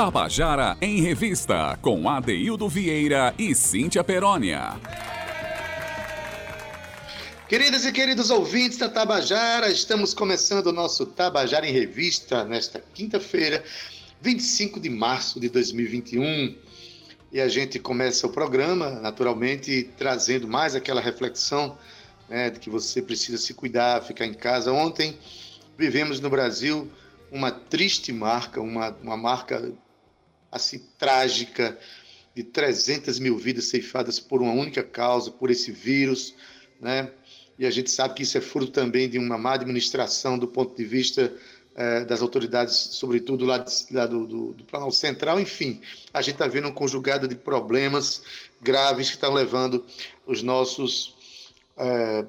Tabajara em Revista, com Adeildo Vieira e Cíntia Perónia. Queridas e queridos ouvintes da Tabajara, estamos começando o nosso Tabajara em Revista nesta quinta-feira, 25 de março de 2021. E a gente começa o programa, naturalmente, trazendo mais aquela reflexão né, de que você precisa se cuidar, ficar em casa. Ontem vivemos no Brasil uma triste marca, uma, uma marca assim trágica de 300 mil vidas ceifadas por uma única causa, por esse vírus, né? E a gente sabe que isso é fruto também de uma má administração do ponto de vista é, das autoridades, sobretudo lá, de, lá do, do, do Planalto Central. Enfim, a gente está vendo um conjugado de problemas graves que estão levando os nossos. É,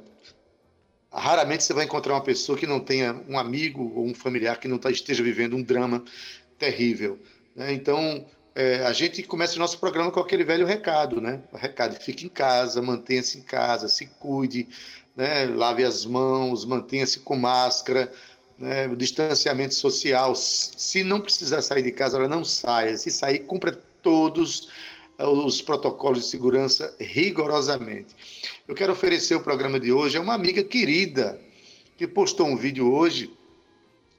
raramente você vai encontrar uma pessoa que não tenha um amigo ou um familiar que não tá, esteja vivendo um drama terrível. Né? Então, é, a gente começa o nosso programa com aquele velho recado, né? O recado: fique em casa, mantenha-se em casa, se cuide, né? lave as mãos, mantenha-se com máscara né, o distanciamento social. Se não precisar sair de casa, ela não saia. Se sair, cumpra todos os protocolos de segurança rigorosamente. Eu quero oferecer o programa de hoje a uma amiga querida que postou um vídeo hoje,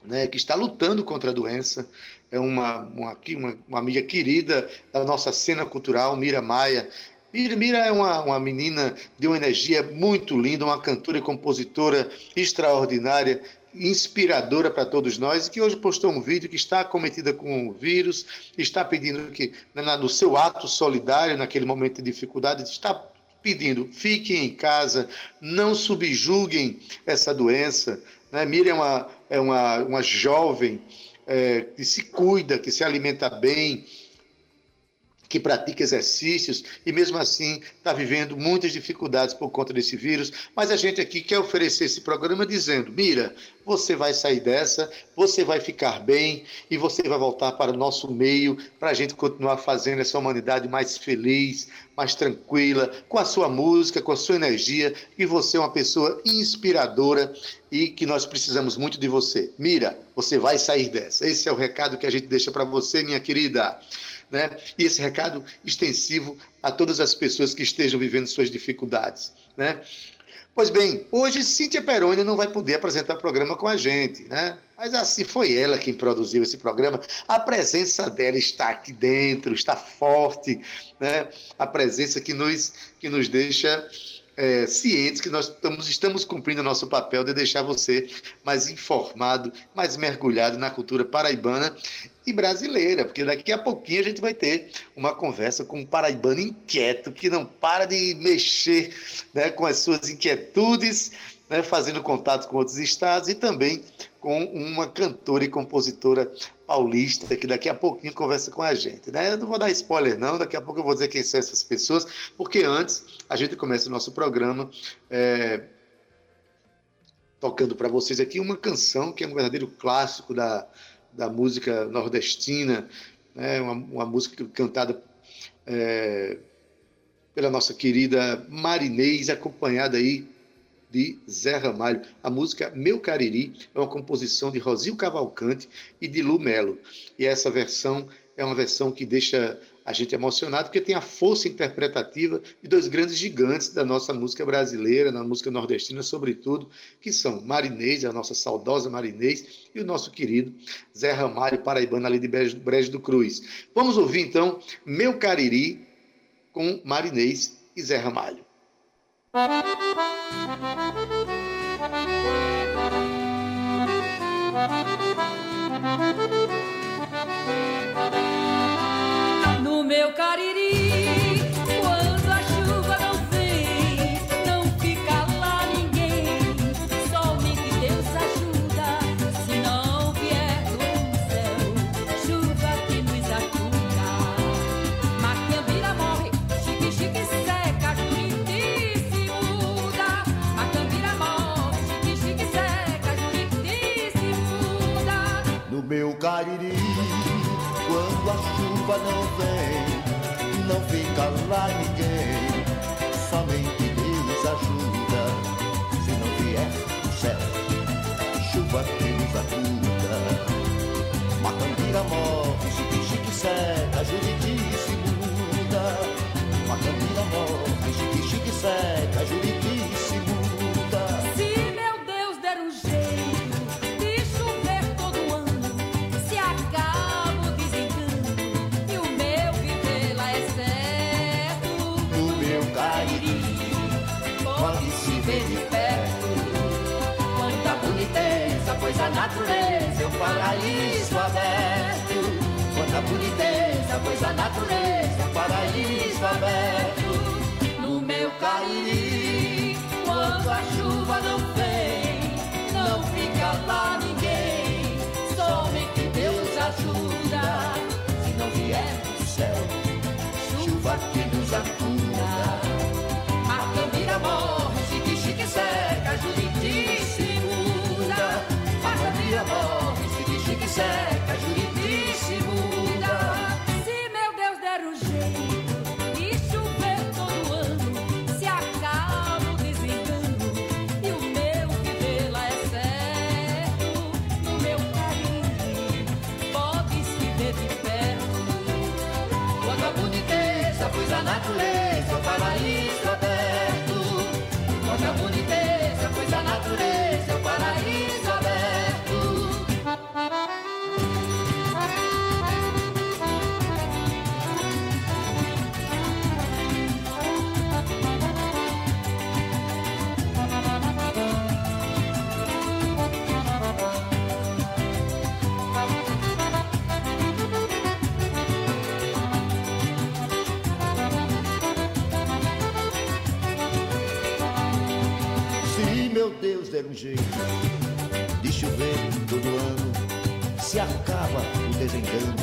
né, que está lutando contra a doença. É uma, uma, uma, uma amiga querida da nossa cena cultural, Mira Maia. Mira, Mira é uma, uma menina de uma energia muito linda, uma cantora e compositora extraordinária, inspiradora para todos nós, que hoje postou um vídeo que está acometida com o vírus, está pedindo que, no seu ato solidário, naquele momento de dificuldade, está pedindo, fiquem em casa, não subjuguem essa doença. Né? É uma, é uma, uma jovem é, que se cuida, que se alimenta bem, que pratica exercícios e mesmo assim está vivendo muitas dificuldades por conta desse vírus. Mas a gente aqui quer oferecer esse programa dizendo: Mira, você vai sair dessa, você vai ficar bem e você vai voltar para o nosso meio para a gente continuar fazendo essa humanidade mais feliz, mais tranquila, com a sua música, com a sua energia. E você é uma pessoa inspiradora e que nós precisamos muito de você. Mira, você vai sair dessa. Esse é o recado que a gente deixa para você, minha querida né? E esse recado extensivo a todas as pessoas que estejam vivendo suas dificuldades, né? Pois bem, hoje Cíntia Peroni não vai poder apresentar o programa com a gente, né? Mas assim foi ela quem produziu esse programa. A presença dela está aqui dentro, está forte, né? A presença que nos, que nos deixa é, cientes que nós estamos, estamos cumprindo o nosso papel de deixar você mais informado, mais mergulhado na cultura paraibana e brasileira, porque daqui a pouquinho a gente vai ter uma conversa com um paraibano inquieto que não para de mexer né, com as suas inquietudes, né, fazendo contato com outros estados e também com uma cantora e compositora paulista que daqui a pouquinho conversa com a gente. Né? Eu não vou dar spoiler, não, daqui a pouco eu vou dizer quem são essas pessoas, porque antes a gente começa o nosso programa. É, tocando para vocês aqui uma canção que é um verdadeiro clássico da, da música nordestina, né? uma, uma música cantada é, pela nossa querida Marinês, acompanhada aí de Zé Ramalho. A música Meu Cariri é uma composição de Rosil Cavalcante e de Lu Melo. E essa versão é uma versão que deixa a gente emocionado, porque tem a força interpretativa de dois grandes gigantes da nossa música brasileira, na música nordestina, sobretudo, que são Marinês, a nossa saudosa Marinês, e o nosso querido Zé Ramalho, paraibano ali de Brejo do Cruz. Vamos ouvir então Meu Cariri com Marinês e Zé Ramalho. No meu cariri meu cariri, quando a chuva não vem, não fica lá ninguém, somente Deus ajuda, se não vier do céu, chuva que nos ajuda. Macambira morre, chique chique seca, paraíso aberto. quanta boniteza, pois a natureza é paraíso aberto. No meu Cariri, quando a chuva não vem, não fica lá ninguém. Somente Deus ajuda, se não vier do céu, chuva que nos afunda. Macambira morre, chique Jeito de chover todo ano, se acaba o desengano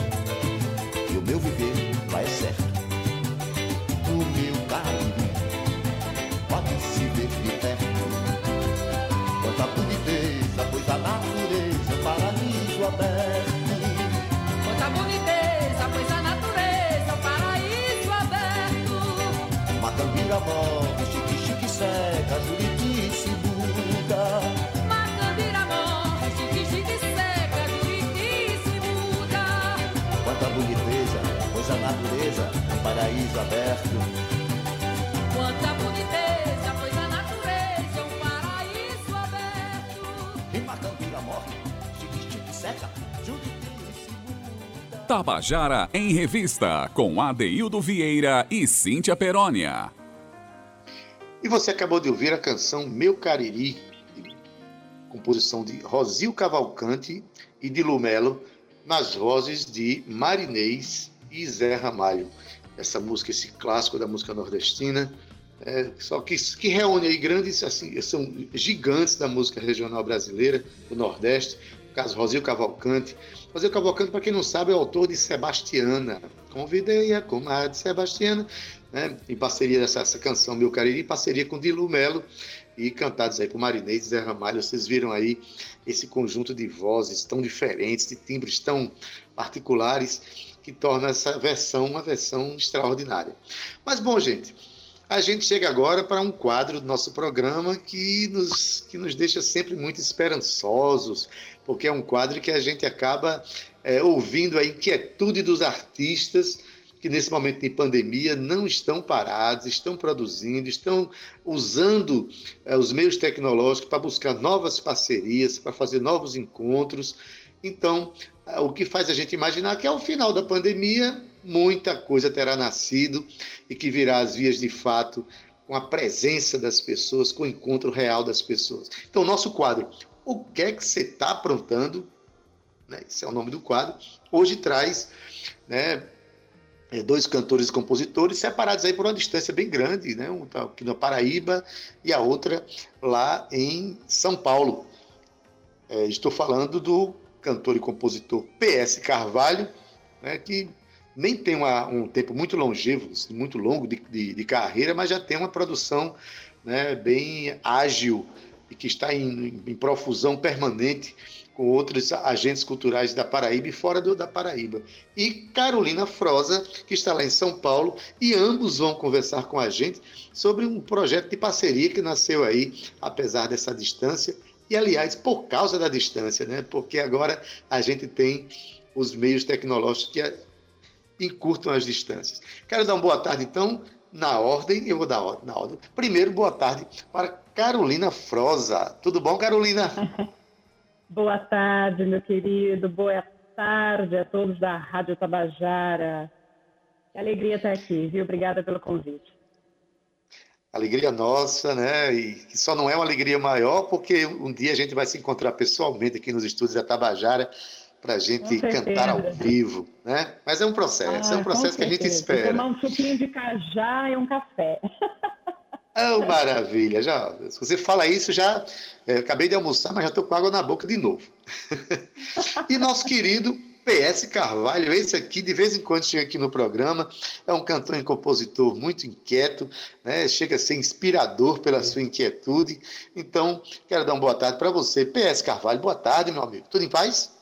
Tabajara em Revista, com Adeildo Vieira e Cíntia Perónia. E você acabou de ouvir a canção Meu Cariri, composição de Rosil Cavalcante e de Lumelo, nas vozes de Marinês e Zé Ramalho. Essa música, esse clássico da música nordestina, é, só que, que reúne aí grandes, assim, são gigantes da música regional brasileira, do Nordeste, no caso Rosil Cavalcante. Rosil Cavalcante, para quem não sabe, é autor de Sebastiana. Convidei a comadre Sebastiana, né, em parceria dessa essa canção Meu Cariri, em parceria com Dilu Melo, e cantados aí por Marinês e Zé Ramalho. Vocês viram aí esse conjunto de vozes tão diferentes, de timbres tão particulares, que torna essa versão uma versão extraordinária. Mas, bom, gente, a gente chega agora para um quadro do nosso programa que nos, que nos deixa sempre muito esperançosos, porque é um quadro que a gente acaba é, ouvindo a inquietude dos artistas que nesse momento de pandemia não estão parados, estão produzindo, estão usando é, os meios tecnológicos para buscar novas parcerias, para fazer novos encontros. Então, é, o que faz a gente imaginar que ao final da pandemia muita coisa terá nascido e que virá às vias de fato com a presença das pessoas, com o encontro real das pessoas. Então, nosso quadro, o que é que você está aprontando? Né? Esse é o nome do quadro. Hoje traz né, dois cantores e compositores separados aí por uma distância bem grande, né? Um tá aqui na Paraíba e a outra lá em São Paulo. É, estou falando do cantor e compositor PS Carvalho, né, que nem tem uma, um tempo muito longevo, muito longo de, de, de, carreira, mas já tem uma produção né, bem ágil e que está em, em profusão permanente com outros agentes culturais da Paraíba e fora do, da Paraíba. E Carolina Froza, que está lá em São Paulo, e ambos vão conversar com a gente sobre um projeto de parceria que nasceu aí, apesar dessa distância, e aliás, por causa da distância, né? porque agora a gente tem os meios tecnológicos que encurtam as distâncias. Quero dar uma boa tarde, então, na ordem, eu vou dar ordem, na ordem. Primeiro, boa tarde para Carolina Froza. Tudo bom, Carolina? boa tarde, meu querido. Boa tarde a todos da Rádio Tabajara. Que alegria estar aqui, viu? Obrigada pelo convite. Alegria nossa, né? E que só não é uma alegria maior porque um dia a gente vai se encontrar pessoalmente aqui nos estúdios da Tabajara para a gente cantar ao vivo, né? Mas é um processo, ah, é um processo que a gente espera. Tomar um suquinho de cajá e um café. Oh, maravilha! Já, se você fala isso, já é, acabei de almoçar, mas já estou com água na boca de novo. e nosso querido PS Carvalho, esse aqui de vez em quando chega aqui no programa, é um cantor e compositor muito inquieto, né? chega a ser inspirador pela sua inquietude. Então, quero dar uma boa tarde para você, PS Carvalho. Boa tarde, meu amigo. Tudo em paz?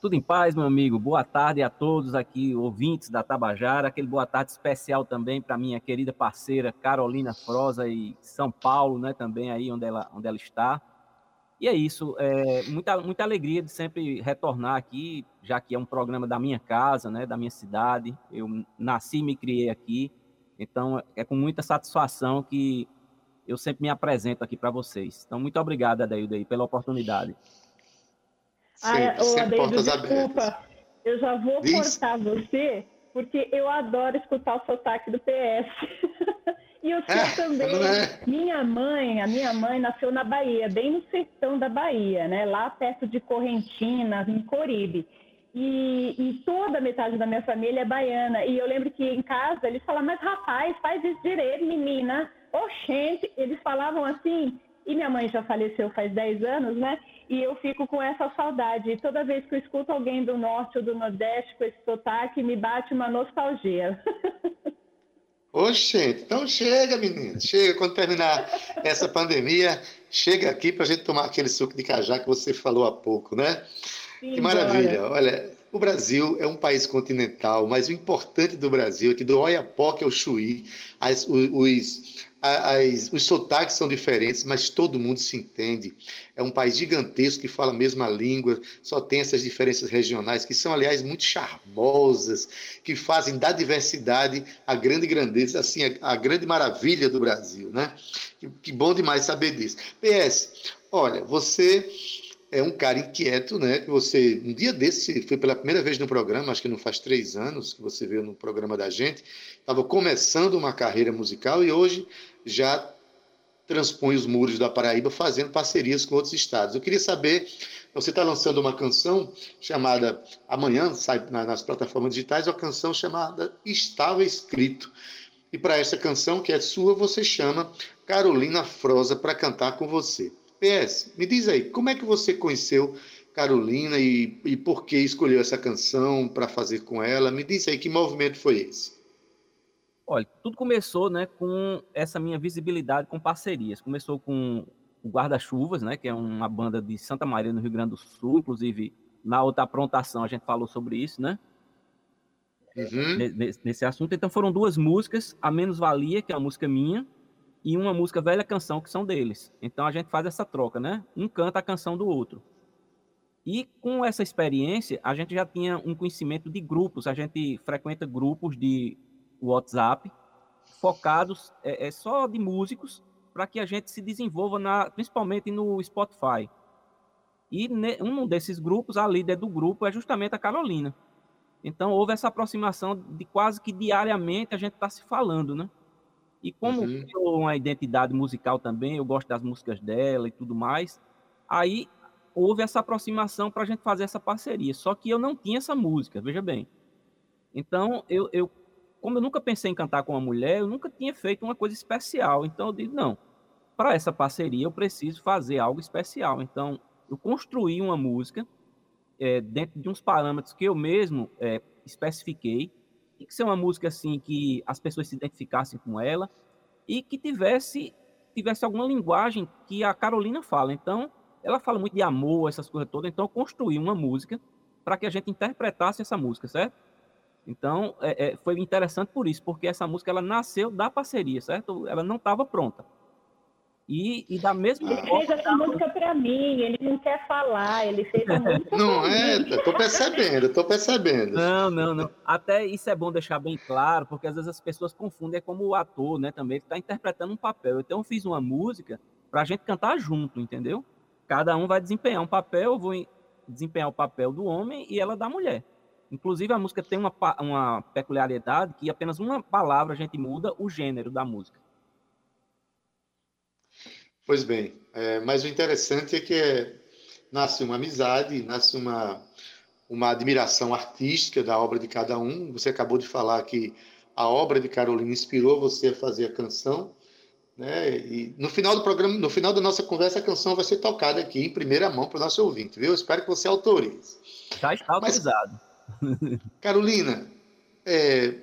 Tudo em paz, meu amigo. Boa tarde a todos aqui, ouvintes da Tabajara. Aquele boa tarde especial também para minha querida parceira Carolina Froza e São Paulo, né? Também aí onde ela, onde ela está. E é isso. É, muita, muita alegria de sempre retornar aqui, já que é um programa da minha casa, né? Da minha cidade. Eu nasci e me criei aqui. Então é com muita satisfação que eu sempre me apresento aqui para vocês. Então muito obrigado, Adaildo, aí, pela oportunidade. Sempre, Ai, sempre portas desculpa, abertas. eu já vou Diz. cortar você, porque eu adoro escutar o sotaque do PS. e eu sei é, também, é. minha mãe, a minha mãe nasceu na Bahia, bem no sertão da Bahia, né? Lá perto de Correntina, em Coribe. E, e, toda a metade da minha família é baiana. E eu lembro que em casa eles falavam, mas rapaz, faz isso direito, menina. Oxente, eles falavam assim. E minha mãe já faleceu faz 10 anos, né? E eu fico com essa saudade. Toda vez que eu escuto alguém do norte ou do nordeste com esse sotaque, me bate uma nostalgia. Oxe, então chega, menina, chega quando terminar essa pandemia, chega aqui para a gente tomar aquele suco de cajá que você falou há pouco, né? Sim, que maravilha! Olha, o Brasil é um país continental, mas o importante do Brasil é que do Oiapoque ao Chuí, as, os, as, os sotaques são diferentes, mas todo mundo se entende. É um país gigantesco que fala a mesma língua, só tem essas diferenças regionais, que são, aliás, muito charmosas, que fazem da diversidade a grande grandeza, assim, a, a grande maravilha do Brasil, né? Que, que bom demais saber disso. PS, olha, você é um cara inquieto, né? Que você, um dia desse, foi pela primeira vez no programa, acho que não faz três anos que você veio no programa da gente, estava começando uma carreira musical e hoje já transpõe os muros da Paraíba fazendo parcerias com outros estados. Eu queria saber, você está lançando uma canção chamada, amanhã sai nas plataformas digitais, uma canção chamada Estava Escrito. E para essa canção, que é sua, você chama Carolina Froza para cantar com você. PS, me diz aí, como é que você conheceu Carolina e, e por que escolheu essa canção para fazer com ela? Me diz aí, que movimento foi esse? Olha, tudo começou né, com essa minha visibilidade com parcerias. Começou com o Guarda-Chuvas, né, que é uma banda de Santa Maria, no Rio Grande do Sul. Inclusive, na outra aprontação a gente falou sobre isso, né? Uhum. Nesse, nesse assunto. Então foram duas músicas, A Menos Valia, que é uma música minha, e uma música Velha Canção, que são deles. Então a gente faz essa troca, né? Um canta a canção do outro. E com essa experiência, a gente já tinha um conhecimento de grupos, a gente frequenta grupos de WhatsApp focados é, é só de músicos para que a gente se desenvolva, na, principalmente no Spotify. E ne, um desses grupos, a líder do grupo é justamente a Carolina. Então houve essa aproximação de quase que diariamente a gente está se falando, né? E como uhum. criou uma identidade musical também, eu gosto das músicas dela e tudo mais, aí houve essa aproximação para a gente fazer essa parceria. Só que eu não tinha essa música, veja bem. Então, eu, eu, como eu nunca pensei em cantar com uma mulher, eu nunca tinha feito uma coisa especial. Então, eu disse, não, para essa parceria eu preciso fazer algo especial. Então, eu construí uma música é, dentro de uns parâmetros que eu mesmo é, especifiquei, que ser uma música assim que as pessoas se identificassem com ela e que tivesse tivesse alguma linguagem que a Carolina fala. Então, ela fala muito de amor, essas coisas todas. Então, eu construí uma música para que a gente interpretasse essa música, certo? Então, é, é, foi interessante por isso, porque essa música ela nasceu da parceria, certo? Ela não estava pronta. E, e da mesma ele forma. Ele fez essa música para mim, ele não quer falar, ele fez a música. Não é, tô percebendo, tô percebendo. Não, não, não. Até isso é bom deixar bem claro, porque às vezes as pessoas confundem é como o ator, né? Também está interpretando um papel. Então eu fiz uma música para a gente cantar junto, entendeu? Cada um vai desempenhar um papel, eu vou desempenhar o papel do homem e ela da mulher. Inclusive, a música tem uma, uma peculiaridade que apenas uma palavra a gente muda o gênero da música. Pois bem, é, mas o interessante é que é, nasce uma amizade, nasce uma, uma admiração artística da obra de cada um. Você acabou de falar que a obra de Carolina inspirou você a fazer a canção, né? E no final do programa, no final da nossa conversa, a canção vai ser tocada aqui em primeira mão para o nosso ouvinte, viu? Eu espero que você autorize. Já está autorizado. Mas, Carolina, é,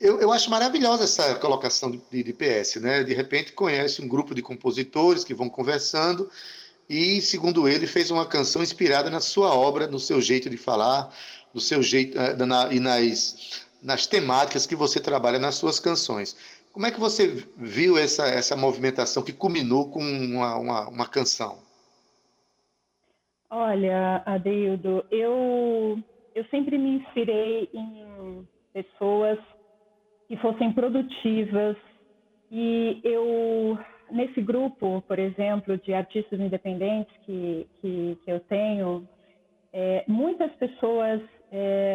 eu, eu acho maravilhosa essa colocação de, de PS, né? De repente conhece um grupo de compositores que vão conversando e, segundo ele, fez uma canção inspirada na sua obra, no seu jeito de falar, no seu jeito eh, na, e nas, nas temáticas que você trabalha nas suas canções. Como é que você viu essa, essa movimentação que culminou com uma, uma, uma canção? Olha, Adeildo, eu, eu sempre me inspirei em pessoas que fossem produtivas. E eu, nesse grupo, por exemplo, de artistas independentes que, que, que eu tenho, é, muitas pessoas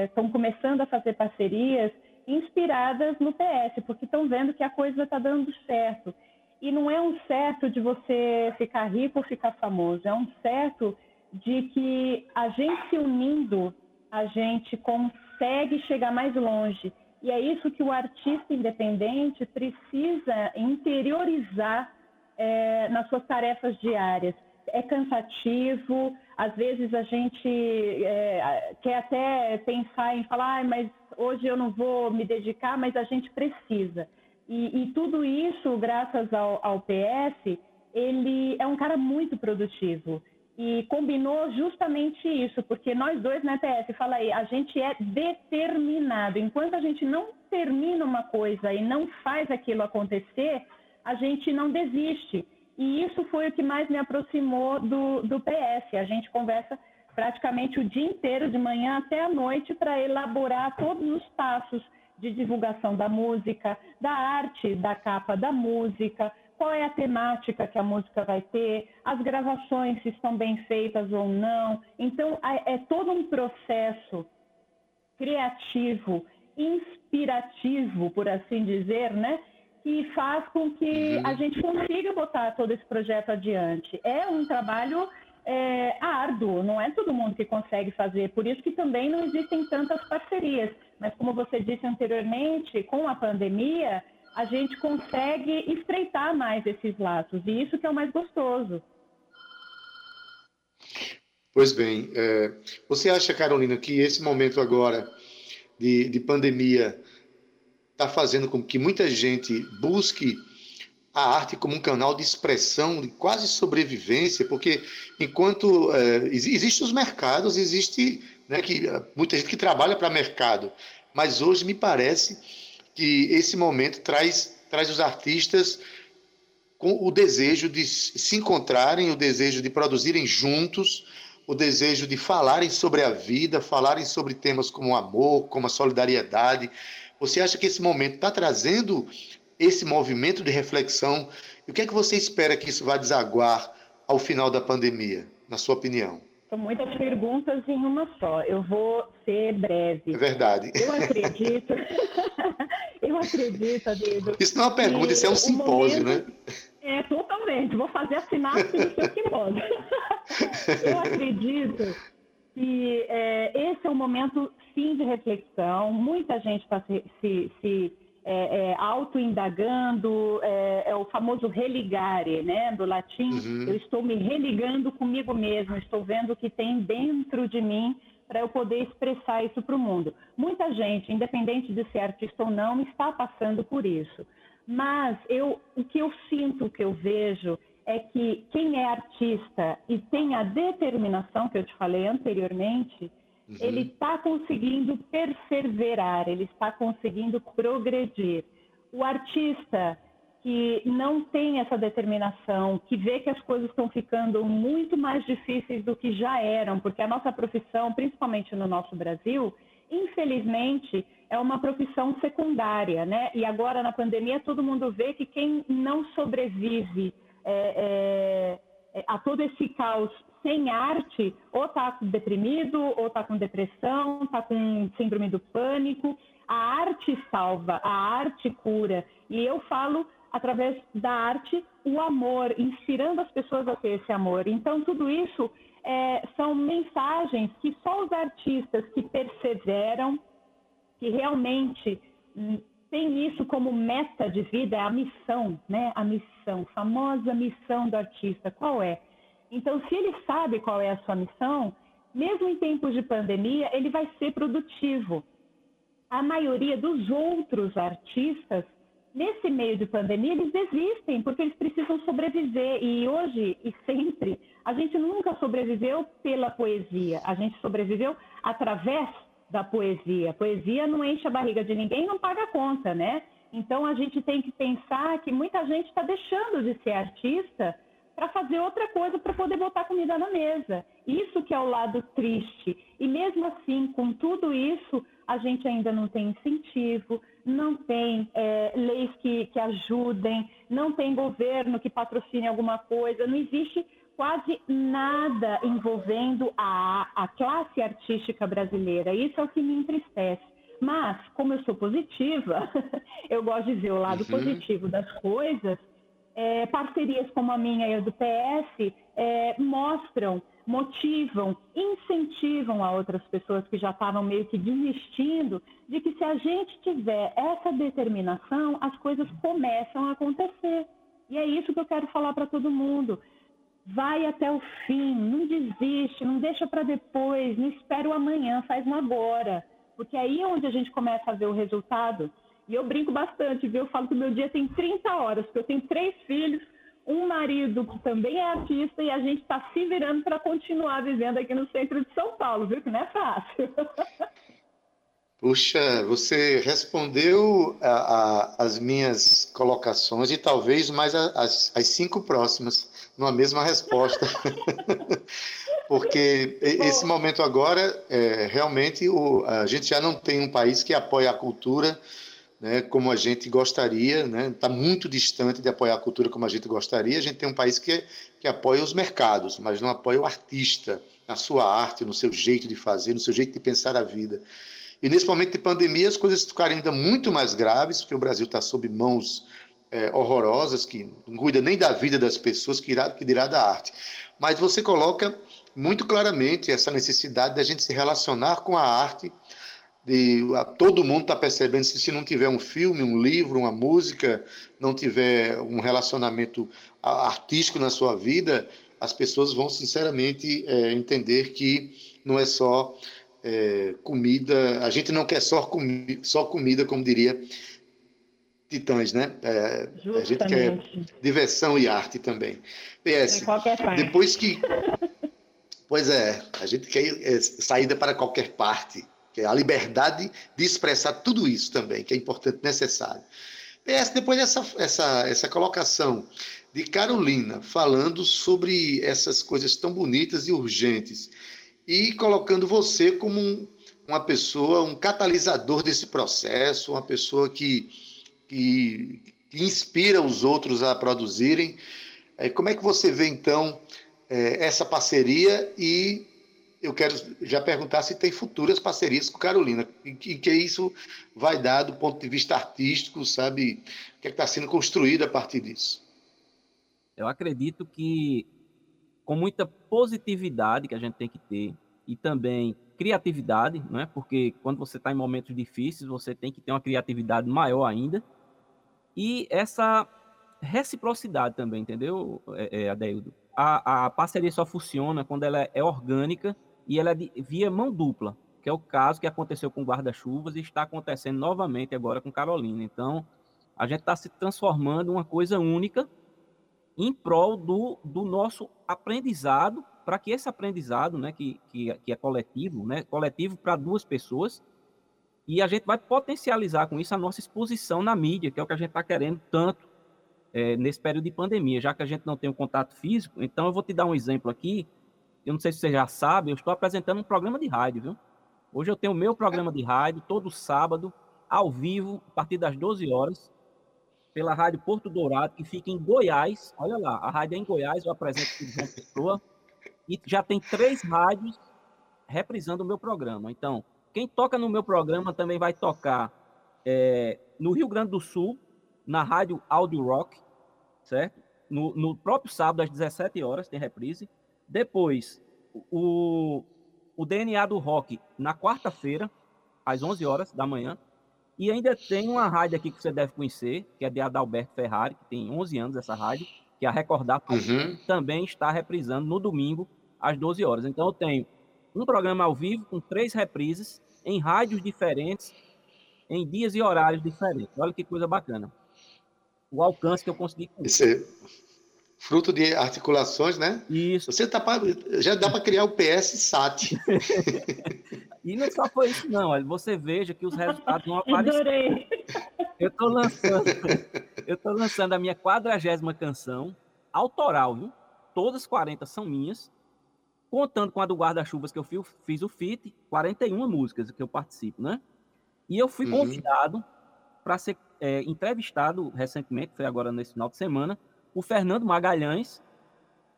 estão é, começando a fazer parcerias inspiradas no PS, porque estão vendo que a coisa está dando certo. E não é um certo de você ficar rico ou ficar famoso, é um certo de que a gente se unindo, a gente consegue chegar mais longe. E é isso que o artista independente precisa interiorizar é, nas suas tarefas diárias. É cansativo, às vezes a gente é, quer até pensar em falar, ah, mas hoje eu não vou me dedicar, mas a gente precisa. E, e tudo isso, graças ao, ao PS, ele é um cara muito produtivo e combinou justamente isso, porque nós dois na né, PS, fala aí, a gente é determinado. Enquanto a gente não termina uma coisa e não faz aquilo acontecer, a gente não desiste. E isso foi o que mais me aproximou do, do PS. A gente conversa praticamente o dia inteiro, de manhã até a noite, para elaborar todos os passos de divulgação da música, da arte da capa da música, qual é a temática que a música vai ter, as gravações se estão bem feitas ou não. Então, é todo um processo criativo, inspirativo, por assim dizer, né? Que faz com que a uhum. gente consiga botar todo esse projeto adiante. É um trabalho é, árduo, não é todo mundo que consegue fazer, por isso que também não existem tantas parcerias. Mas, como você disse anteriormente, com a pandemia, a gente consegue estreitar mais esses laços, e isso que é o mais gostoso. Pois bem, é, você acha, Carolina, que esse momento agora de, de pandemia está fazendo com que muita gente busque a arte como um canal de expressão, de quase sobrevivência, porque enquanto é, existem os mercados, existe né, que, muita gente que trabalha para mercado, mas hoje me parece que esse momento traz, traz os artistas com o desejo de se encontrarem, o desejo de produzirem juntos, o desejo de falarem sobre a vida, falarem sobre temas como o amor, como a solidariedade. Você acha que esse momento está trazendo esse movimento de reflexão? E o que é que você espera que isso vá desaguar ao final da pandemia, na sua opinião? São muitas perguntas em uma só. Eu vou ser breve. É verdade. Eu acredito. eu acredito, Adildo. Isso não é uma pergunta, isso é um simpósio, momento... né? É, totalmente. Vou fazer a sinapse do seu simpósio. eu acredito que é, esse é um momento, sim, de reflexão. Muita gente está se, se, se é, é, auto-indagando, é, é, o famoso religare, né, do latim. Uhum. Eu estou me religando comigo mesmo, estou vendo o que tem dentro de mim para eu poder expressar isso para o mundo. Muita gente, independente de ser artista ou não, está passando por isso. Mas eu, o que eu sinto, o que eu vejo, é que quem é artista e tem a determinação que eu te falei anteriormente, Uhum. Ele está conseguindo perseverar, ele está conseguindo progredir. O artista que não tem essa determinação, que vê que as coisas estão ficando muito mais difíceis do que já eram, porque a nossa profissão, principalmente no nosso Brasil, infelizmente, é uma profissão secundária, né? E agora na pandemia todo mundo vê que quem não sobrevive é, é, é a todo esse caos sem arte, ou está deprimido, ou está com depressão, está com síndrome do pânico. A arte salva, a arte cura. E eu falo através da arte o amor, inspirando as pessoas a ter esse amor. Então tudo isso é, são mensagens que só os artistas que perseveram, que realmente hum, têm isso como meta de vida, é a missão, né? A missão, famosa missão do artista. Qual é? Então, se ele sabe qual é a sua missão, mesmo em tempos de pandemia, ele vai ser produtivo. A maioria dos outros artistas, nesse meio de pandemia, eles desistem porque eles precisam sobreviver. E hoje e sempre, a gente nunca sobreviveu pela poesia, a gente sobreviveu através da poesia. Poesia não enche a barriga de ninguém, não paga a conta, né? Então a gente tem que pensar que muita gente está deixando de ser artista para fazer outra coisa para poder botar comida na mesa. Isso que é o lado triste. E mesmo assim, com tudo isso, a gente ainda não tem incentivo, não tem é, leis que, que ajudem, não tem governo que patrocine alguma coisa, não existe quase nada envolvendo a, a classe artística brasileira. Isso é o que me entristece. Mas, como eu sou positiva, eu gosto de ver o lado uhum. positivo das coisas é, parcerias como a minha e a do PS é, mostram, motivam, incentivam a outras pessoas que já estavam meio que desistindo de que se a gente tiver essa determinação, as coisas começam a acontecer. E é isso que eu quero falar para todo mundo. Vai até o fim, não desiste, não deixa para depois, não espera o amanhã, faz no agora. Porque aí é onde a gente começa a ver o resultado. E eu brinco bastante, viu? Eu falo que o meu dia tem 30 horas, porque eu tenho três filhos, um marido que também é artista e a gente está se virando para continuar vivendo aqui no centro de São Paulo, viu? Que não é fácil. Puxa, você respondeu a, a, as minhas colocações e talvez mais as, as cinco próximas numa mesma resposta. Porque esse momento agora, é, realmente, o, a gente já não tem um país que apoia a cultura né, como a gente gostaria, está né, tá muito distante de apoiar a cultura como a gente gostaria. A gente tem um país que, que apoia os mercados, mas não apoia o artista, na sua arte, no seu jeito de fazer, no seu jeito de pensar a vida. E nesse momento de pandemia, as coisas ficaram ainda muito mais graves, porque o Brasil está sob mãos é, horrorosas, que não cuida nem da vida das pessoas, que, irá, que dirá da arte. Mas você coloca muito claramente essa necessidade da gente se relacionar com a arte de a, todo mundo está percebendo se, se não tiver um filme, um livro, uma música, não tiver um relacionamento artístico na sua vida, as pessoas vão sinceramente é, entender que não é só é, comida, a gente não quer só, comi só comida, como diria Titãs, né? É, a gente quer diversão e arte também. PS, depois que. Pois é, a gente quer é, saída para qualquer parte que é a liberdade de expressar tudo isso também, que é importante, necessário. PS, depois dessa essa, essa colocação de Carolina falando sobre essas coisas tão bonitas e urgentes, e colocando você como um, uma pessoa, um catalisador desse processo, uma pessoa que, que, que inspira os outros a produzirem. É, como é que você vê, então, é, essa parceria e eu quero já perguntar se tem futuras parcerias com Carolina, e que, que isso vai dar do ponto de vista artístico, sabe? O que é está sendo construído a partir disso? Eu acredito que com muita positividade que a gente tem que ter e também criatividade, não é? Porque quando você está em momentos difíceis, você tem que ter uma criatividade maior ainda. E essa reciprocidade também, entendeu, é, é, Adeildo? A, a parceria só funciona quando ela é orgânica e ela é de, via mão dupla, que é o caso que aconteceu com guarda-chuvas e está acontecendo novamente agora com Carolina. Então, a gente está se transformando uma coisa única em prol do, do nosso aprendizado, para que esse aprendizado, né, que, que, que é coletivo, né, coletivo para duas pessoas, e a gente vai potencializar com isso a nossa exposição na mídia, que é o que a gente está querendo tanto. é, nesse período de pandemia, já que a gente não tem um contato físico. Então, eu vou te dar um exemplo aqui. Eu não sei se você já sabe, eu estou apresentando um programa de rádio, viu? Hoje eu tenho o meu programa de rádio, todo sábado, ao vivo, a partir das 12 horas, pela Rádio Porto Dourado, que fica em Goiás. Olha lá, a rádio é em Goiás, eu apresento o João Pessoa. E já tem três rádios reprisando o meu programa. Então, quem toca no meu programa também vai tocar é, no Rio Grande do Sul, na rádio Audio Rock, certo? No, no próprio sábado, às 17 horas, tem reprise. Depois, o, o DNA do Rock, na quarta-feira, às 11 horas da manhã. E ainda tem uma rádio aqui que você deve conhecer, que é de Adalberto Ferrari, que tem 11 anos essa rádio, que é a Recordar uhum. também está reprisando no domingo, às 12 horas. Então eu tenho um programa ao vivo com três reprises em rádios diferentes, em dias e horários diferentes. Olha que coisa bacana. O alcance que eu consegui. Isso é fruto de articulações, né? Isso. Você tá pra, já dá para criar o PS SAT. e não só foi isso, não. Você veja que os resultados não aparecem. Eu estou lançando, eu tô lançando a minha quadragésima canção autoral, viu? Todas 40 são minhas contando com a do guarda-chuvas que eu fiz, fiz o FIT, 41 músicas que eu participo, né? E eu fui uhum. convidado para ser é, entrevistado recentemente, foi agora nesse final de semana, o Fernando Magalhães.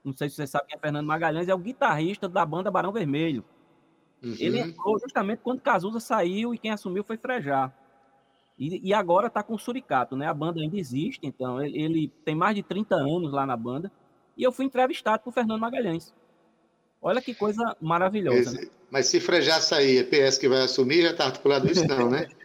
Não sei se você sabe quem é Fernando Magalhães, é o guitarrista da banda Barão Vermelho. Uhum. Ele entrou justamente quando Cazuza saiu e quem assumiu foi Frejar. E, e agora está com o Suricato, né? A banda ainda existe, então ele, ele, tem mais de 30 anos lá na banda. E eu fui entrevistado por Fernando Magalhães. Olha que coisa maravilhosa. Mas, né? mas se frejar sair, é PS que vai assumir, já está articulado isso, não, né?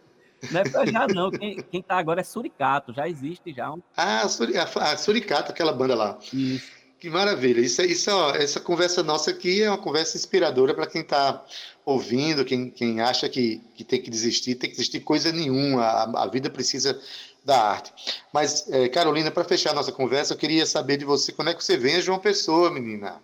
não é frejar, não. Quem está agora é Suricato, já existe já. Um... Ah, a, Suricato, aquela banda lá. Isso. Que maravilha. Isso, isso, ó, essa conversa nossa aqui é uma conversa inspiradora para quem está ouvindo, quem, quem acha que, que tem que desistir, tem que desistir coisa nenhuma. A, a vida precisa da arte. Mas, é, Carolina, para fechar a nossa conversa, eu queria saber de você, quando é que você a João Pessoa, menina?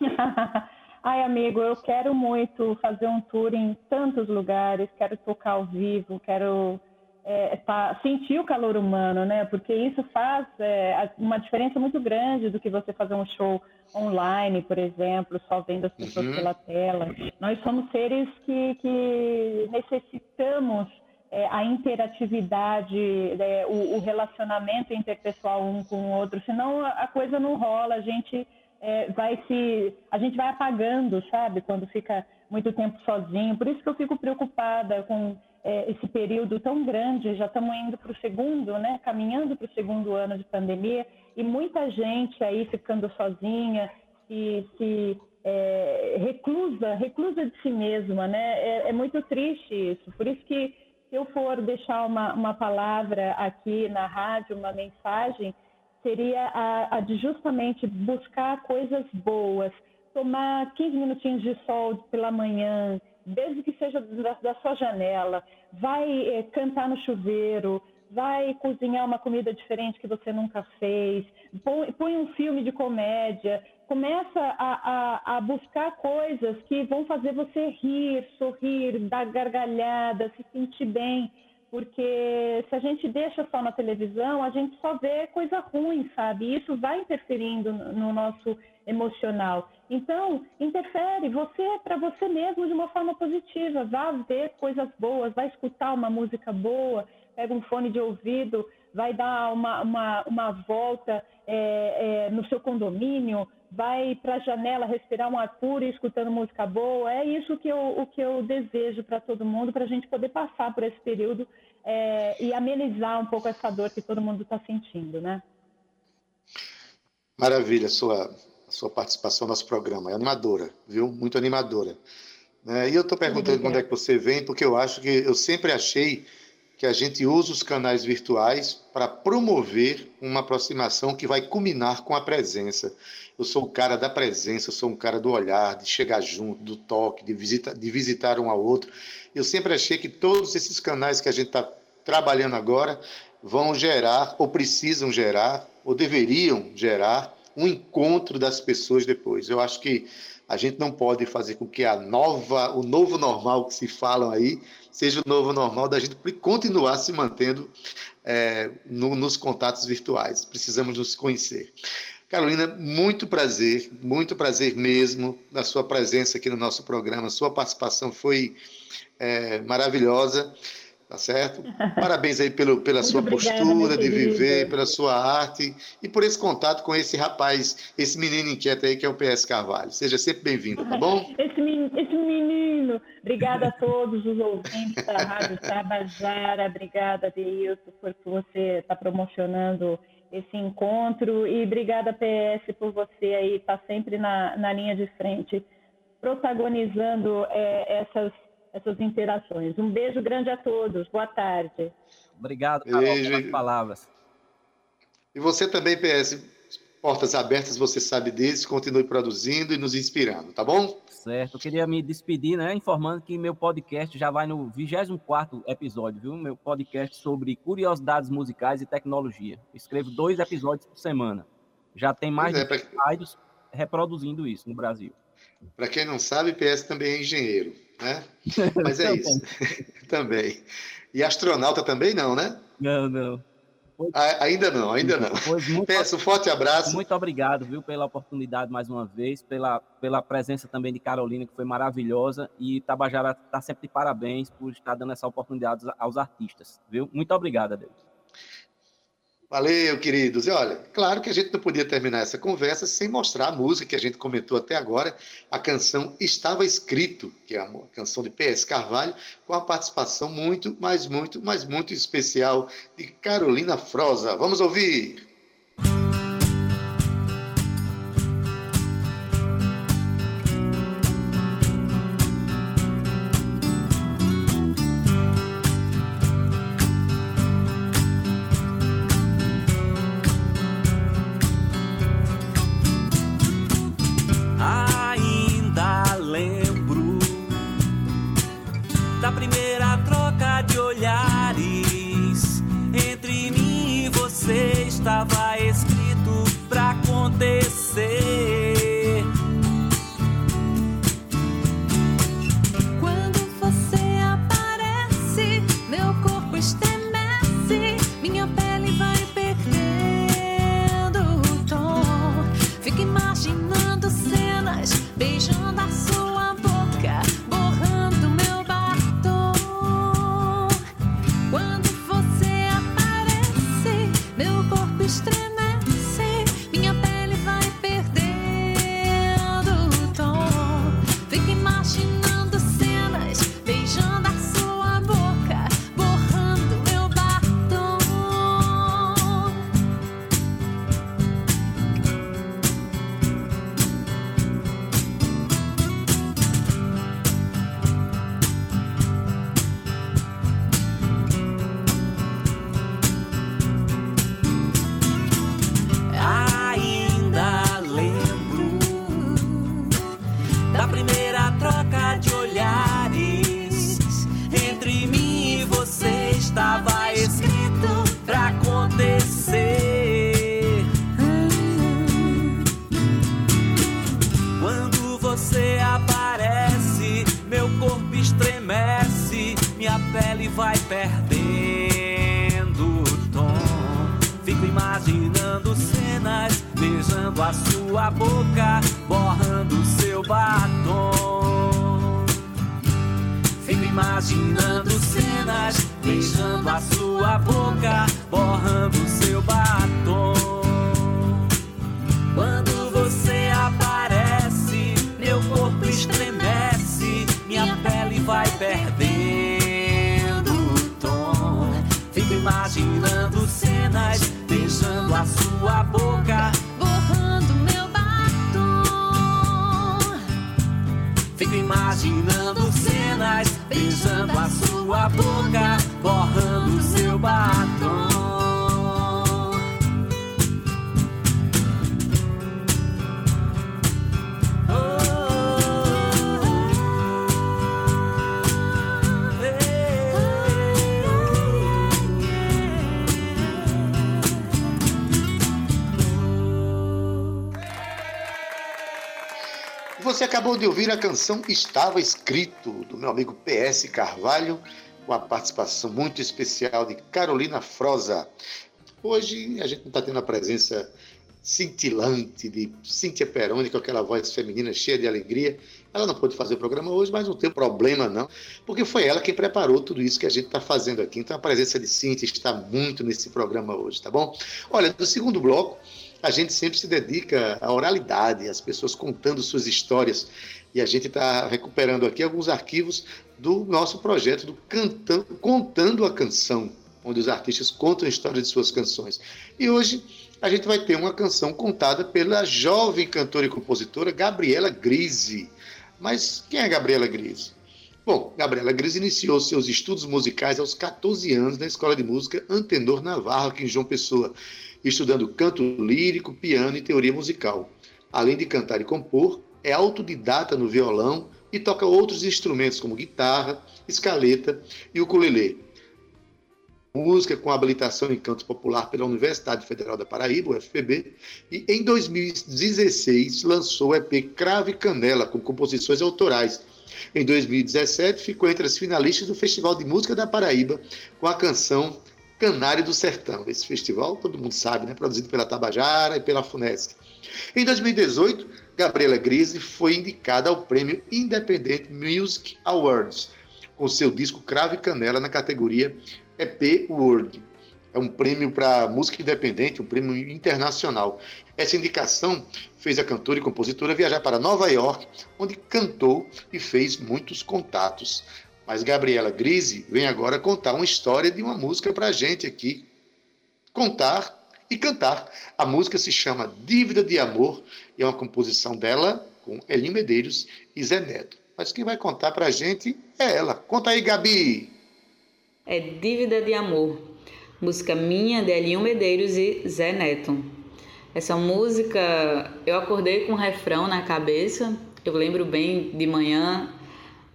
Ai, amigo, eu quero muito fazer um tour em tantos lugares, quero tocar ao vivo, quero é, tá, sentir o calor humano, né? Porque isso faz é, uma diferença muito grande do que você fazer um show online, por exemplo, só vendo as pessoas uhum. pela tela. Nós somos seres que, que necessitamos é, a interatividade, é, o, o, relacionamento interpessoal um com o outro, senão a, a coisa não rola, a gente é, vai se. A gente vai apagando, sabe? Quando fica muito tempo sozinho. Por isso que eu fico preocupada com é, esse período tão grande. Já estamos indo para o segundo, né? Caminhando para o segundo ano de pandemia e muita gente aí ficando sozinha, se, se é, reclusa, reclusa de si mesma, né? É, é, muito triste isso. Por isso que se eu for deixar uma, uma palavra aqui na rádio, uma mensagem, seria a, a, de justamente buscar coisas boas, tomar 15 minutinhos de sol pela manhã, desde que seja da, da sua janela, vai é, cantar no chuveiro, vai cozinhar uma comida diferente que você nunca fez, põe, põe um filme de comédia, começa a, a, a, buscar coisas que vão fazer você rir, sorrir, dar gargalhada, se sentir bem porque se a gente deixa só na televisão, a gente só vê coisa ruim, sabe? E isso vai interferindo no nosso emocional. Então, interfere você para você mesmo de uma forma positiva. Vá ver coisas boas, vai escutar uma música boa, pega um fone de ouvido, vai dar uma, uma, uma volta é, é, no seu condomínio, vai para a janela respirar um ar puro e escutando música boa. É isso que eu, o que eu desejo para todo mundo, para a gente poder passar por esse período é, e amenizar um pouco essa dor que todo mundo está sentindo, né? Maravilha sua, sua participação no nosso programa. É animadora, viu? Muito animadora. Né? E eu estou perguntando quando é que você vem, porque eu acho que eu sempre achei que a gente usa os canais virtuais para promover uma aproximação que vai culminar com a presença. Eu sou o cara da presença, eu sou um cara do olhar, de chegar junto, do toque, de, visita, de visitar um ao outro. Eu sempre achei que todos esses canais que a gente está trabalhando agora vão gerar, ou precisam gerar, ou deveriam gerar, um encontro das pessoas depois. Eu acho que a gente não pode fazer com que a nova, o novo normal que se falam aí, seja o novo normal da gente continuar se mantendo é, no, nos contatos virtuais. Precisamos nos conhecer. Carolina, muito prazer, muito prazer mesmo na sua presença aqui no nosso programa. Sua participação foi é, maravilhosa. Tá certo? Parabéns aí pelo, pela sua obrigada, postura de viver, pela sua arte e por esse contato com esse rapaz, esse menino inquieto aí que é o PS Carvalho. Seja sempre bem-vindo, tá bom? Esse, esse menino. Obrigada a todos os ouvintes da Rádio Tabajara. Obrigada, Deilton, por você estar tá promocionando esse encontro e obrigada, PS, por você aí estar tá sempre na, na linha de frente, protagonizando é, essas essas interações. Um beijo grande a todos. Boa tarde. Obrigado, Carol, beijo. pelas palavras. E você também, PS, portas abertas, você sabe deles, continue produzindo e nos inspirando, tá bom? Certo. Eu queria me despedir, né, informando que meu podcast já vai no 24 episódio, viu? Meu podcast sobre curiosidades musicais e tecnologia. escrevo dois episódios por semana. Já tem mais é, de pra... reproduzindo isso no Brasil. Para quem não sabe, PS também é engenheiro né? Mas é isso. também. E astronauta também não, né? Não, não. Pois... ainda não, ainda não. Muito... Peço um forte abraço. Muito obrigado, viu, pela oportunidade mais uma vez, pela, pela presença também de Carolina, que foi maravilhosa, e Tabajara está sempre de parabéns por estar dando essa oportunidade aos artistas, viu? Muito obrigado, Deus. Valeu, queridos. E olha, claro que a gente não podia terminar essa conversa sem mostrar a música que a gente comentou até agora, a canção Estava Escrito, que é a canção de PS Carvalho, com a participação muito, mas muito, mas muito especial de Carolina Froza. Vamos ouvir! Você acabou de ouvir a canção Estava Escrito, do meu amigo PS Carvalho, com a participação muito especial de Carolina Froza. Hoje a gente não está tendo a presença cintilante de Cíntia Peroni, com aquela voz feminina cheia de alegria. Ela não pôde fazer o programa hoje, mas não tem problema não, porque foi ela quem preparou tudo isso que a gente está fazendo aqui. Então a presença de Cíntia está muito nesse programa hoje, tá bom? Olha, no segundo bloco, a gente sempre se dedica à oralidade, às pessoas contando suas histórias. E a gente está recuperando aqui alguns arquivos do nosso projeto do Cantando, Contando a Canção, onde os artistas contam a história de suas canções. E hoje a gente vai ter uma canção contada pela jovem cantora e compositora Gabriela Grise. Mas quem é Gabriela Grise? Bom, Gabriela Grise iniciou seus estudos musicais aos 14 anos na Escola de Música Antenor Navarro, aqui em João Pessoa, estudando canto lírico, piano e teoria musical. Além de cantar e compor, é autodidata no violão e toca outros instrumentos como guitarra, escaleta e ukulele. Música com habilitação em canto popular pela Universidade Federal da Paraíba, UFPB, e em 2016 lançou o EP Crave Canela, com composições autorais. Em 2017 ficou entre as finalistas do Festival de Música da Paraíba com a canção Canário do Sertão. Esse festival, todo mundo sabe, né? produzido pela Tabajara e pela FUNESC. Em 2018, Gabriela Grise foi indicada ao prêmio Independent Music Awards, com seu disco Crave Canela na categoria EP World. É um prêmio para música independente, um prêmio internacional. Essa indicação fez a cantora e compositora viajar para Nova York, onde cantou e fez muitos contatos. Mas Gabriela Grise vem agora contar uma história de uma música para a gente aqui. Contar e cantar. A música se chama Dívida de Amor e é uma composição dela com Elinho Medeiros e Zé Neto. Mas quem vai contar para a gente é ela. Conta aí, Gabi! É Dívida de Amor, música minha de Elinho Medeiros e Zé Neto. Essa música, eu acordei com um refrão na cabeça, eu lembro bem de manhã,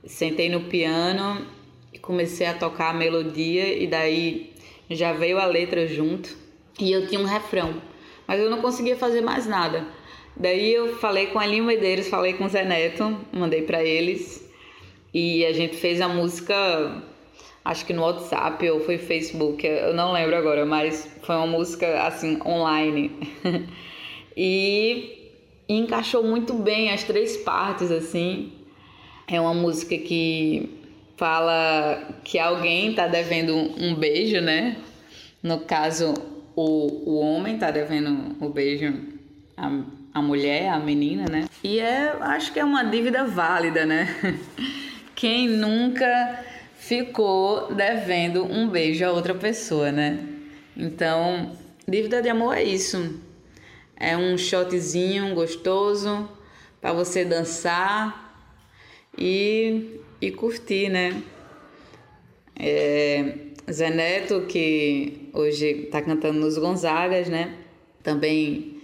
sentei no piano e comecei a tocar a melodia e daí já veio a letra junto e eu tinha um refrão, mas eu não conseguia fazer mais nada. Daí eu falei com a Elinho Medeiros, falei com o Zé Neto, mandei para eles e a gente fez a música, acho que no WhatsApp ou foi Facebook, eu não lembro agora, mas foi uma música assim online e encaixou muito bem as três partes assim. É uma música que fala que alguém tá devendo um beijo, né? No caso, o, o homem tá devendo o beijo a, a mulher, a menina, né? E é, acho que é uma dívida válida, né? Quem nunca ficou devendo um beijo a outra pessoa, né? Então, dívida de amor é isso. É um shotzinho gostoso para você dançar e, e curtir, né? É, Zé Neto, que hoje está cantando nos Gonzagas, né? Também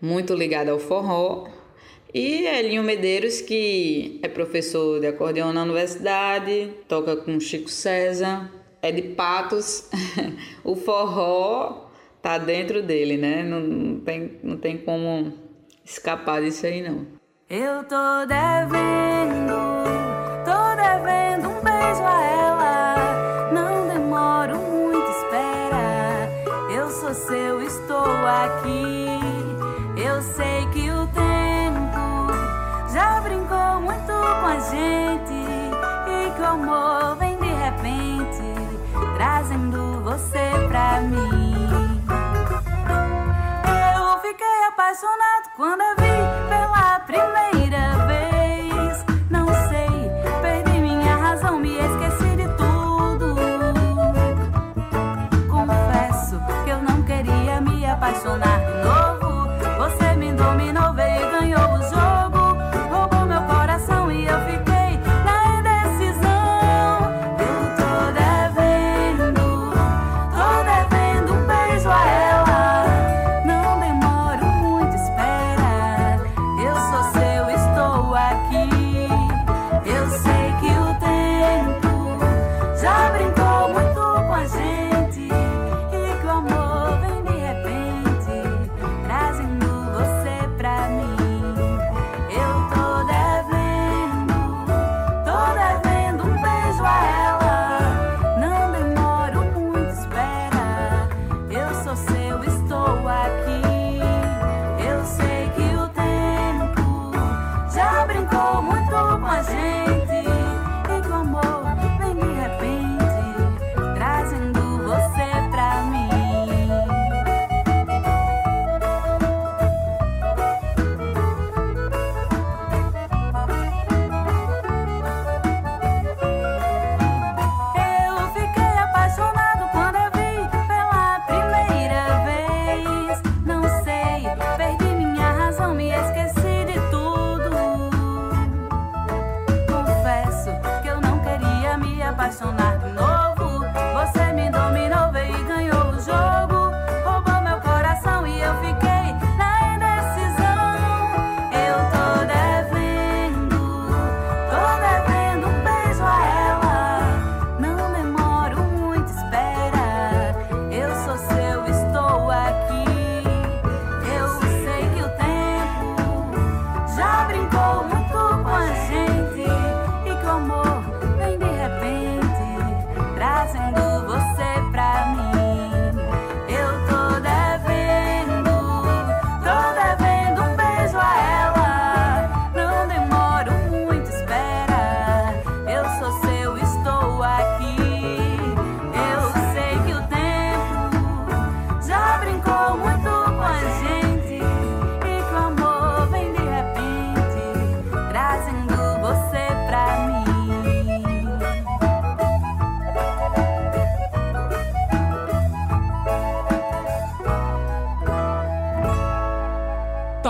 muito ligado ao forró. E Elinho Medeiros, que é professor de acordeão na universidade, toca com Chico César, é de Patos. o forró tá dentro dele, né? Não, não, tem, não tem como escapar disso aí, não. Eu tô devendo, tô devendo um beijo a ela. Não demoro muito, espera. Eu sou seu, estou aqui. Eu sei que o tempo já brincou muito com a gente. E que o amor vem de repente, trazendo você pra mim. Eu fiquei apaixonado quando a vi pela primeira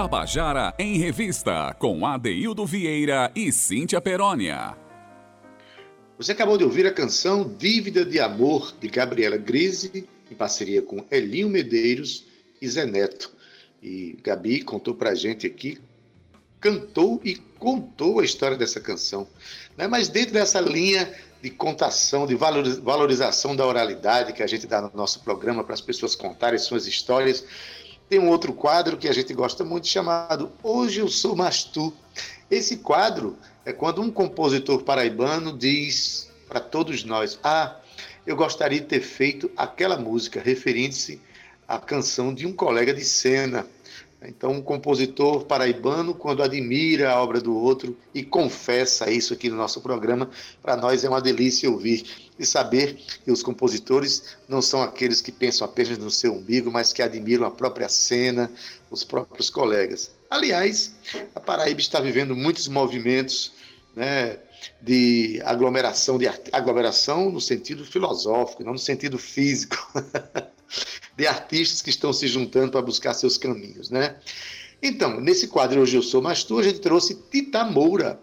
Tabajara em Revista, com Adeildo Vieira e Cíntia Perónia. Você acabou de ouvir a canção Dívida de Amor, de Gabriela Grise, em parceria com Elinho Medeiros e Zé Neto. E Gabi contou pra gente aqui, cantou e contou a história dessa canção. Né? Mas dentro dessa linha de contação, de valorização da oralidade que a gente dá no nosso programa para as pessoas contarem suas histórias, tem um outro quadro que a gente gosta muito chamado Hoje Eu Sou Mastu. Esse quadro é quando um compositor paraibano diz para todos nós: Ah, eu gostaria de ter feito aquela música, referindo-se à canção de um colega de cena. Então, um compositor paraibano, quando admira a obra do outro e confessa isso aqui no nosso programa, para nós é uma delícia ouvir e saber que os compositores não são aqueles que pensam apenas no seu umbigo, mas que admiram a própria cena, os próprios colegas. Aliás, a Paraíba está vivendo muitos movimentos né, de aglomeração, de aglomeração no sentido filosófico, não no sentido físico. de artistas que estão se juntando para buscar seus caminhos, né? Então, nesse quadro Hoje Eu Sou Mais Tu, a gente trouxe Tita Moura.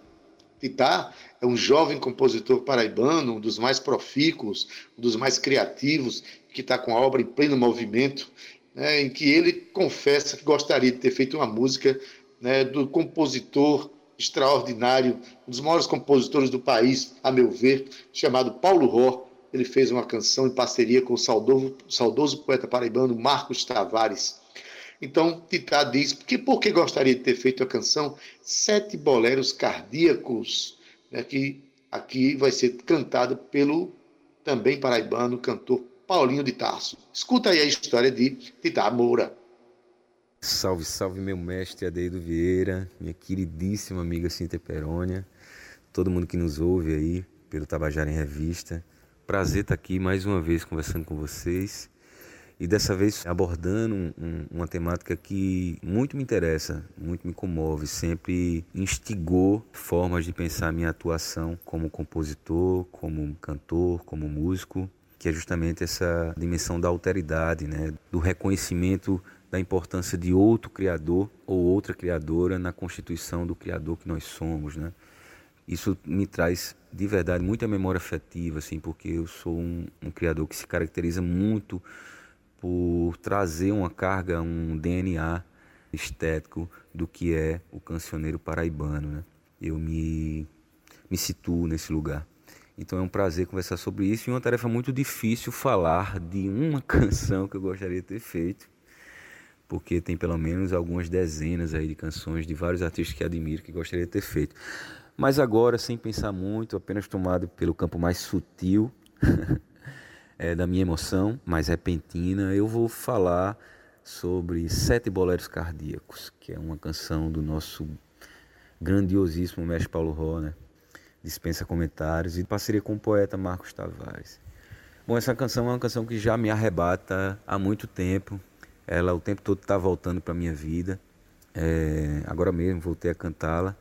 Tita é um jovem compositor paraibano, um dos mais profícuos, um dos mais criativos, que está com a obra em pleno movimento, né, em que ele confessa que gostaria de ter feito uma música né, do compositor extraordinário, um dos maiores compositores do país, a meu ver, chamado Paulo Ró, ele fez uma canção em parceria com o saudoso, saudoso poeta paraibano Marcos Tavares. Então, Titá diz que por que gostaria de ter feito a canção Sete Boleros Cardíacos, né, que aqui vai ser cantada pelo também paraibano cantor Paulinho de Tarso. Escuta aí a história de Titá Moura. Salve, salve meu mestre Adeildo Vieira, minha queridíssima amiga Cintia Perônia, todo mundo que nos ouve aí pelo Tabajara em Revista. Prazer estar aqui mais uma vez conversando com vocês e dessa vez abordando um, um, uma temática que muito me interessa, muito me comove, sempre instigou formas de pensar minha atuação como compositor, como cantor, como músico, que é justamente essa dimensão da alteridade, né? do reconhecimento da importância de outro criador ou outra criadora na constituição do criador que nós somos, né? Isso me traz de verdade muita memória afetiva, assim, porque eu sou um, um criador que se caracteriza muito por trazer uma carga, um DNA estético do que é o cancioneiro paraibano, né? Eu me me situo nesse lugar. Então é um prazer conversar sobre isso e uma tarefa muito difícil falar de uma canção que eu gostaria de ter feito, porque tem pelo menos algumas dezenas aí de canções de vários artistas que admiro que gostaria de ter feito. Mas agora, sem pensar muito, apenas tomado pelo campo mais sutil é, da minha emoção, mais repentina, eu vou falar sobre Sete Boleros Cardíacos, que é uma canção do nosso grandiosíssimo mestre Paulo Ró, né? dispensa comentários, e parceria com o poeta Marcos Tavares. Bom, essa canção é uma canção que já me arrebata há muito tempo. Ela o tempo todo está voltando para minha vida. É, agora mesmo voltei a cantá-la.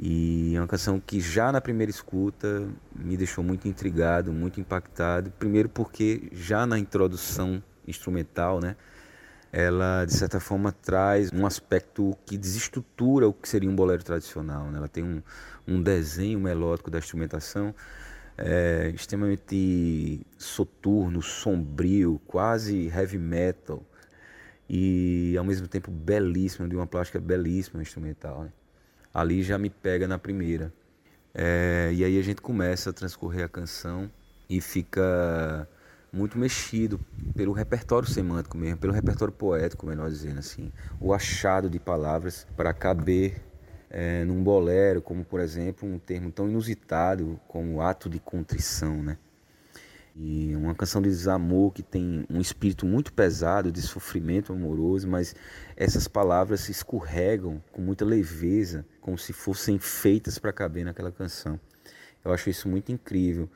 E é uma canção que já na primeira escuta me deixou muito intrigado, muito impactado. Primeiro porque já na introdução instrumental, né, ela de certa forma traz um aspecto que desestrutura o que seria um bolero tradicional. Né? Ela tem um, um desenho melódico da instrumentação é, extremamente soturno, sombrio, quase heavy metal e ao mesmo tempo belíssimo, de uma plástica belíssima instrumental. Né? Ali já me pega na primeira. É, e aí a gente começa a transcorrer a canção e fica muito mexido pelo repertório semântico mesmo, pelo repertório poético, melhor dizendo assim, o achado de palavras para caber é, num bolero, como por exemplo um termo tão inusitado como ato de contrição, né? E uma canção de desamor que tem um espírito muito pesado de sofrimento amoroso, mas essas palavras se escorregam com muita leveza, como se fossem feitas para caber naquela canção. Eu acho isso muito incrível.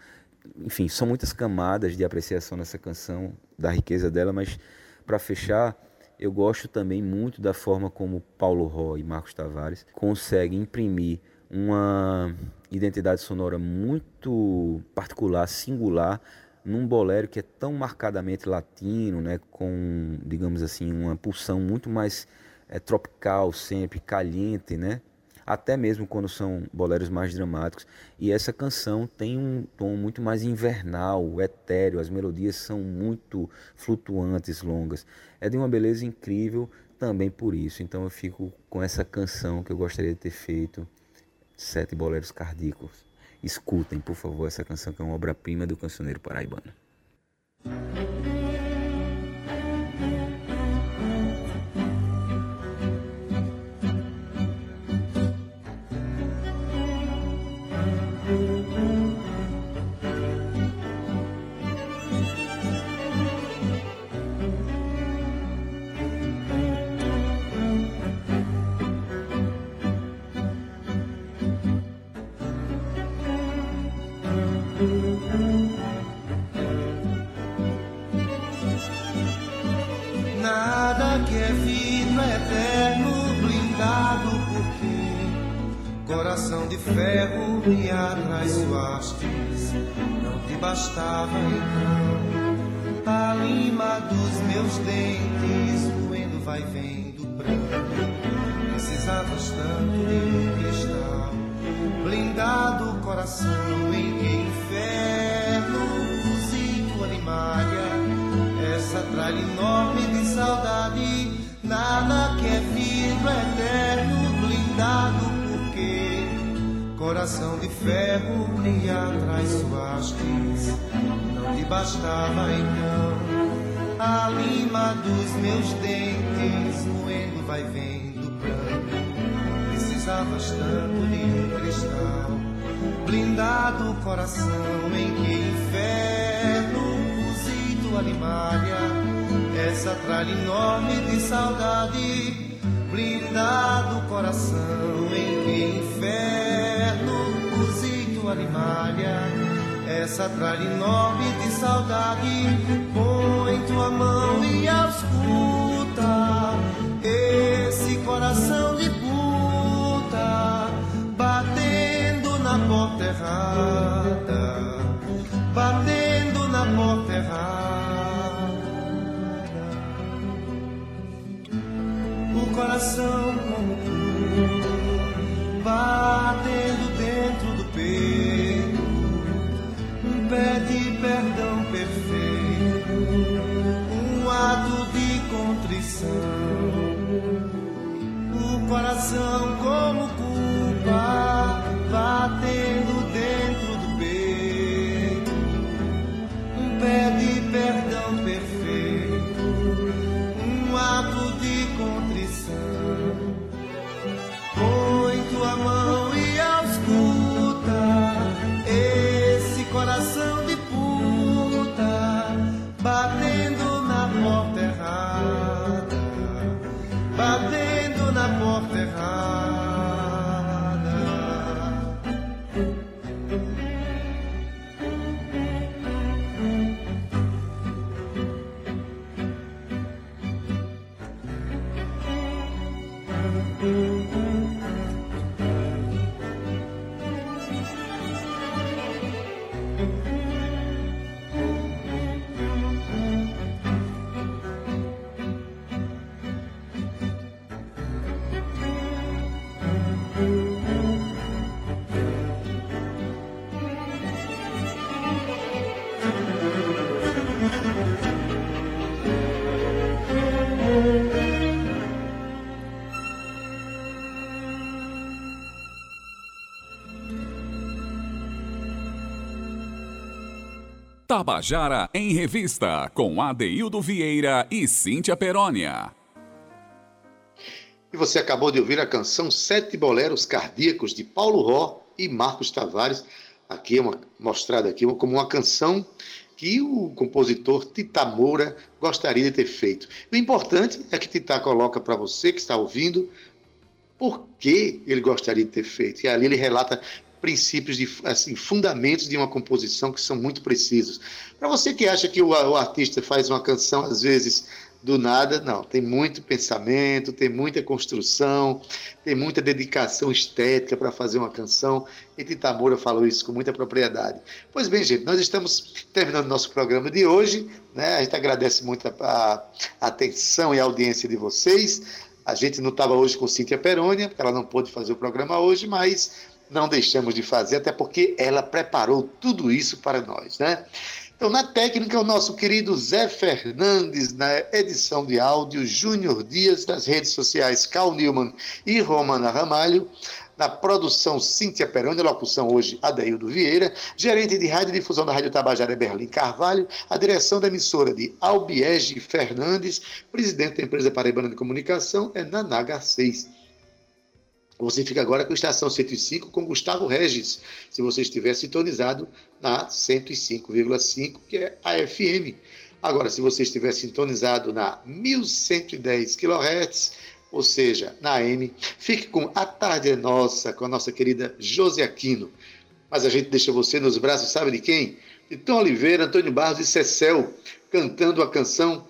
Enfim, são muitas camadas de apreciação nessa canção, da riqueza dela, mas para fechar, eu gosto também muito da forma como Paulo Ró e Marcos Tavares conseguem imprimir uma identidade sonora muito particular, singular num bolero que é tão marcadamente latino, né, com, digamos assim, uma pulsão muito mais é tropical sempre, caliente, né? Até mesmo quando são boleros mais dramáticos. E essa canção tem um tom muito mais invernal, etéreo, as melodias são muito flutuantes, longas. É de uma beleza incrível também por isso. Então eu fico com essa canção que eu gostaria de ter feito, Sete Boleros Cardíacos. Escutem, por favor, essa canção que é uma obra-prima do cancioneiro paraibano. Bastava então a lima dos meus dentes, doendo vai vendo branco. Precisavas tanto de um cristal, blindado o coração em que inferno cozido animaria. Essa tralha enorme de saudade, nada que é vidro eterno, blindado Coração de ferro bastava então. A lima dos meus dentes, moendo vai vendo branco. Precisavas tanto de um cristal, blindado o coração em que inferno cozido animaria, essa tralha enorme de saudade, blindado o coração em que inferno animalha, essa tralha enorme de saudade. Põe tua mão e ausculta esse coração de puta batendo na porta errada, batendo na porta errada. O coração como tu, batendo O coração como Tabajara em Revista, com Adeildo Vieira e Cíntia Perónia. E você acabou de ouvir a canção Sete Boleros Cardíacos, de Paulo Ró e Marcos Tavares, aqui uma, mostrada aqui como uma canção que o compositor Tita Moura gostaria de ter feito. O importante é que Tita coloca para você que está ouvindo por que ele gostaria de ter feito. E ali ele relata princípios, de, assim, fundamentos de uma composição que são muito precisos. Para você que acha que o, o artista faz uma canção, às vezes, do nada, não. Tem muito pensamento, tem muita construção, tem muita dedicação estética para fazer uma canção. E Tita Moura falou isso com muita propriedade. Pois bem, gente, nós estamos terminando nosso programa de hoje. Né? A gente agradece muito a, a atenção e a audiência de vocês. A gente não estava hoje com Cíntia Perônia, porque ela não pôde fazer o programa hoje, mas não deixamos de fazer, até porque ela preparou tudo isso para nós, né? Então, na técnica, o nosso querido Zé Fernandes, na edição de áudio, Júnior Dias, das redes sociais Cal Newman e Romana Ramalho, na produção Cíntia Peroni, locução hoje Adeildo Vieira, gerente de rádio difusão da Rádio Tabajara Berlim Carvalho, a direção da emissora de Albiege Fernandes, presidente da empresa Paraibana de Comunicação é Nanaga 6. Você fica agora com a estação 105 com Gustavo Regis, se você estiver sintonizado na 105,5, que é a FM. Agora, se você estiver sintonizado na 1110 kHz, ou seja, na AM, fique com A Tarde é Nossa, com a nossa querida José Aquino. Mas a gente deixa você nos braços, sabe de quem? De Tom Oliveira, Antônio Barros e Cecel, cantando a canção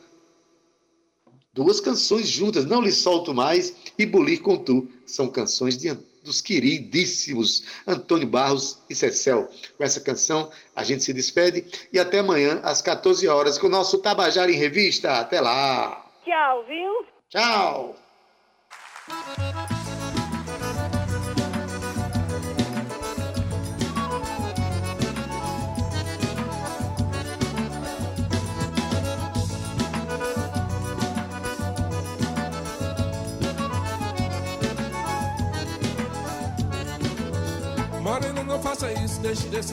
Duas canções juntas, Não Lhe Solto Mais e Bulir Com Tu. São canções de, dos queridíssimos Antônio Barros e Cecel. Com essa canção, a gente se despede e até amanhã, às 14 horas, com o nosso Tabajara em Revista. Até lá! Tchau, viu? Tchau! Não faça isso, deixe desse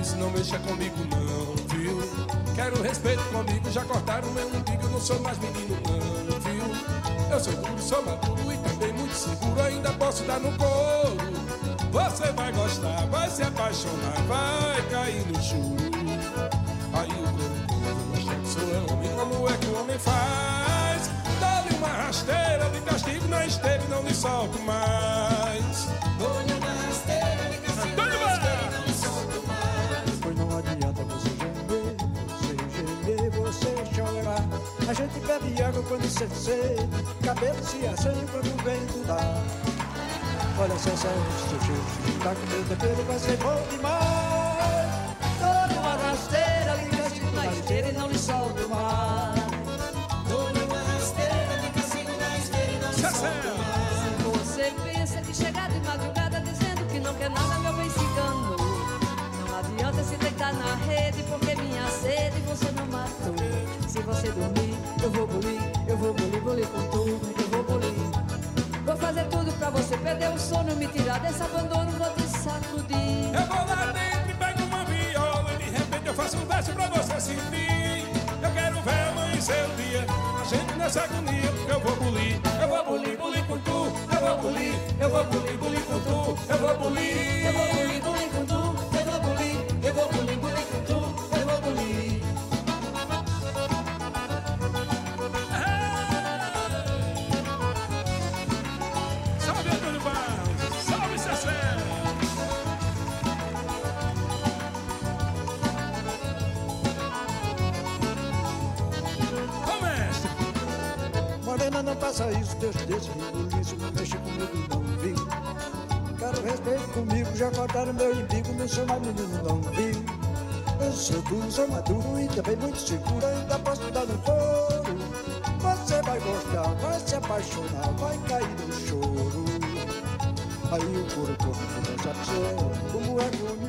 isso, não mexa comigo não, viu? Quero respeito comigo, já cortaram meu umbigo, não sou mais menino não, viu? Eu sou duro, sou maduro e também muito seguro, ainda posso dar no couro. Você vai gostar, vai se apaixonar, vai cair no choro. Aí o corpo sou homem, como é que o homem faz? Dá-lhe uma rasteira de castigo na esteira e não me solto mais. A gente bebe água quando sente sede, cabelo se assanha quando o vento dá. Olha só, só seu cheiro, tá com meu tempero, vai ser bom demais. Dou-lhe uma rasteira, de castigo na esteira e não lhe solto mais. Dou-lhe uma rasteira de castigo na esteira e não me solto mais. Você pensa que chegar de madrugada dizendo que não quer nada, meu bem se enganou. Não adianta se deitar na rede, porque minha sede você não matou. Se você dormir, eu vou bulir, eu vou bulir, bulir com tudo, eu vou bulir. Vou fazer tudo pra você perder o sono, me tirar desse abandono, vou te sacudir. Eu vou lá dentro e pego uma viola e de repente eu faço um verso pra você sentir. Eu quero ver amanhecer o dia, a gente nessa agonia, eu vou bulir, eu vou bulir, bulir com tu, eu vou bulir, eu vou bulir, bulir com tu, eu vou bulir, Eu vou bulir, bulir com tu, Deus desse rebuliço, não mexa comigo não, viu? Quero respeito comigo, já cortaram meu embigo, não sou mais menino não, viu? Eu sou duro, sou maduro e também muito seguro, ainda posso dar no couro. Você vai gostar, vai se apaixonar, vai cair no choro. Aí o couro corre, a dizer, como é faço?